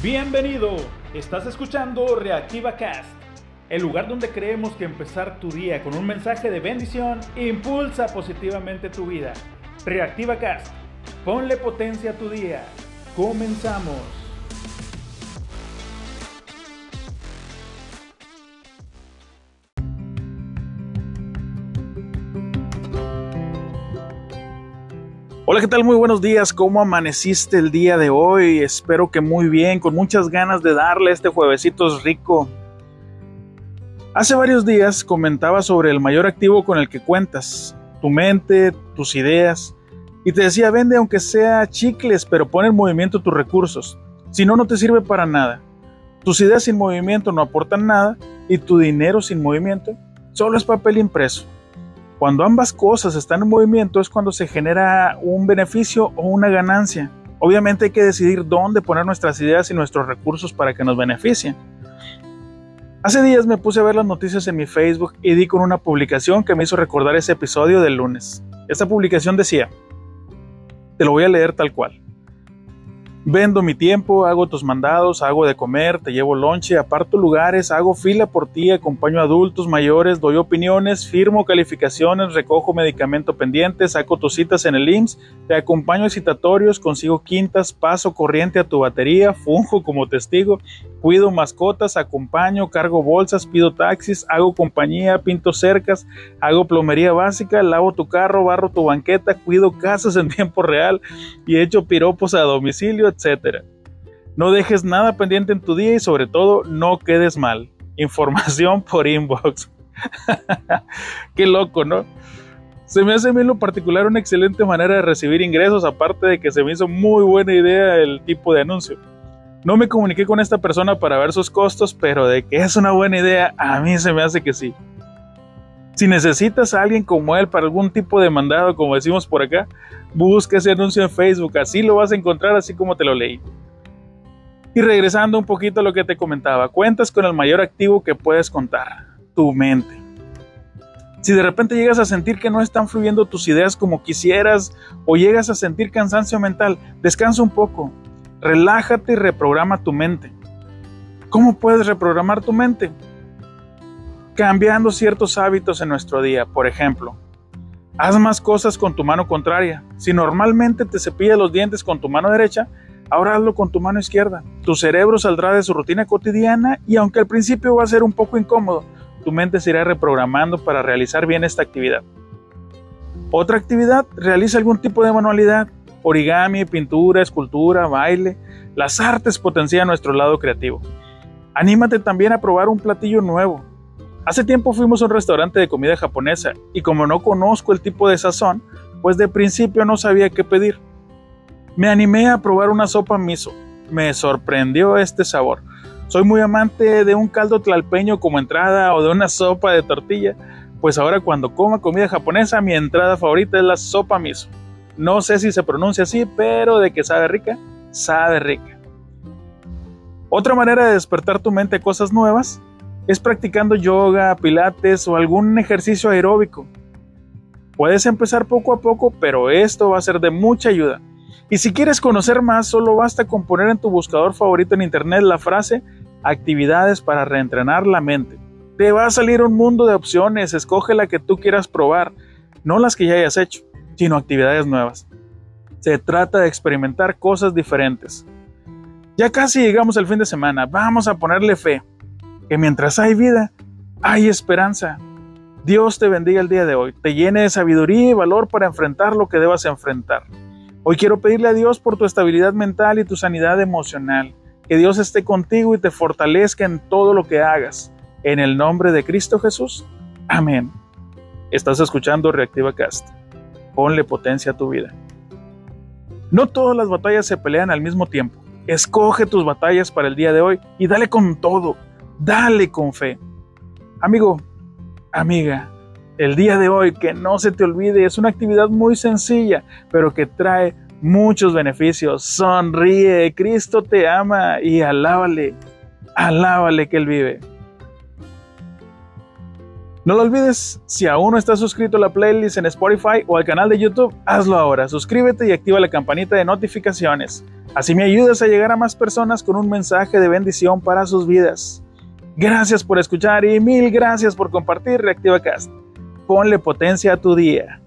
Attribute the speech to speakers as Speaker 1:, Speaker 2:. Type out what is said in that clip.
Speaker 1: Bienvenido, estás escuchando Reactiva Cast, el lugar donde creemos que empezar tu día con un mensaje de bendición impulsa positivamente tu vida. Reactiva Cast, ponle potencia a tu día. Comenzamos. Hola, ¿qué tal? Muy buenos días. ¿Cómo amaneciste el día de hoy? Espero que muy bien, con muchas ganas de darle este juevesito rico. Hace varios días comentaba sobre el mayor activo con el que cuentas, tu mente, tus ideas, y te decía, vende aunque sea chicles, pero pon en movimiento tus recursos. Si no, no te sirve para nada. Tus ideas sin movimiento no aportan nada y tu dinero sin movimiento solo es papel impreso. Cuando ambas cosas están en movimiento es cuando se genera un beneficio o una ganancia. Obviamente hay que decidir dónde poner nuestras ideas y nuestros recursos para que nos beneficien. Hace días me puse a ver las noticias en mi Facebook y di con una publicación que me hizo recordar ese episodio del lunes. Esta publicación decía, te lo voy a leer tal cual. Vendo mi tiempo, hago tus mandados, hago de comer, te llevo lonche, aparto lugares, hago fila por ti, acompaño adultos mayores, doy opiniones, firmo calificaciones, recojo medicamento pendiente, saco tus citas en el IMSS, te acompaño a citatorios, consigo quintas, paso corriente a tu batería, funjo como testigo, cuido mascotas, acompaño, cargo bolsas, pido taxis, hago compañía, pinto cercas, hago plomería básica, lavo tu carro, barro tu banqueta, cuido casas en tiempo real y echo piropos a domicilio, etcétera. No dejes nada pendiente en tu día y sobre todo no quedes mal. Información por inbox. Qué loco, ¿no? Se me hace a mí en lo particular una excelente manera de recibir ingresos, aparte de que se me hizo muy buena idea el tipo de anuncio. No me comuniqué con esta persona para ver sus costos, pero de que es una buena idea, a mí se me hace que sí. Si necesitas a alguien como él para algún tipo de mandado, como decimos por acá, busca ese anuncio en Facebook, así lo vas a encontrar así como te lo leí. Y regresando un poquito a lo que te comentaba, cuentas con el mayor activo que puedes contar, tu mente. Si de repente llegas a sentir que no están fluyendo tus ideas como quisieras o llegas a sentir cansancio mental, descansa un poco, relájate y reprograma tu mente. ¿Cómo puedes reprogramar tu mente? Cambiando ciertos hábitos en nuestro día, por ejemplo, Haz más cosas con tu mano contraria. Si normalmente te cepillas los dientes con tu mano derecha, ahora hazlo con tu mano izquierda. Tu cerebro saldrá de su rutina cotidiana y aunque al principio va a ser un poco incómodo, tu mente se irá reprogramando para realizar bien esta actividad. Otra actividad, realiza algún tipo de manualidad, origami, pintura, escultura, baile. Las artes potencian nuestro lado creativo. Anímate también a probar un platillo nuevo. Hace tiempo fuimos a un restaurante de comida japonesa y como no conozco el tipo de sazón, pues de principio no sabía qué pedir. Me animé a probar una sopa miso. Me sorprendió este sabor. Soy muy amante de un caldo tlalpeño como entrada o de una sopa de tortilla, pues ahora cuando coma comida japonesa mi entrada favorita es la sopa miso. No sé si se pronuncia así, pero de que sabe rica, sabe rica. Otra manera de despertar tu mente a cosas nuevas es practicando yoga, pilates o algún ejercicio aeróbico. Puedes empezar poco a poco, pero esto va a ser de mucha ayuda. Y si quieres conocer más, solo basta con poner en tu buscador favorito en internet la frase actividades para reentrenar la mente. Te va a salir un mundo de opciones, escoge la que tú quieras probar, no las que ya hayas hecho, sino actividades nuevas. Se trata de experimentar cosas diferentes. Ya casi llegamos al fin de semana, vamos a ponerle fe que mientras hay vida, hay esperanza. Dios te bendiga el día de hoy, te llene de sabiduría y valor para enfrentar lo que debas enfrentar. Hoy quiero pedirle a Dios por tu estabilidad mental y tu sanidad emocional. Que Dios esté contigo y te fortalezca en todo lo que hagas. En el nombre de Cristo Jesús. Amén. Estás escuchando Reactiva Cast. Ponle potencia a tu vida. No todas las batallas se pelean al mismo tiempo. Escoge tus batallas para el día de hoy y dale con todo. Dale con fe. Amigo, amiga, el día de hoy, que no se te olvide, es una actividad muy sencilla, pero que trae muchos beneficios. Sonríe, Cristo te ama y alábale, alábale que Él vive. No lo olvides, si aún no estás suscrito a la playlist en Spotify o al canal de YouTube, hazlo ahora. Suscríbete y activa la campanita de notificaciones. Así me ayudas a llegar a más personas con un mensaje de bendición para sus vidas. Gracias por escuchar y mil gracias por compartir Reactiva Cast. Ponle potencia a tu día.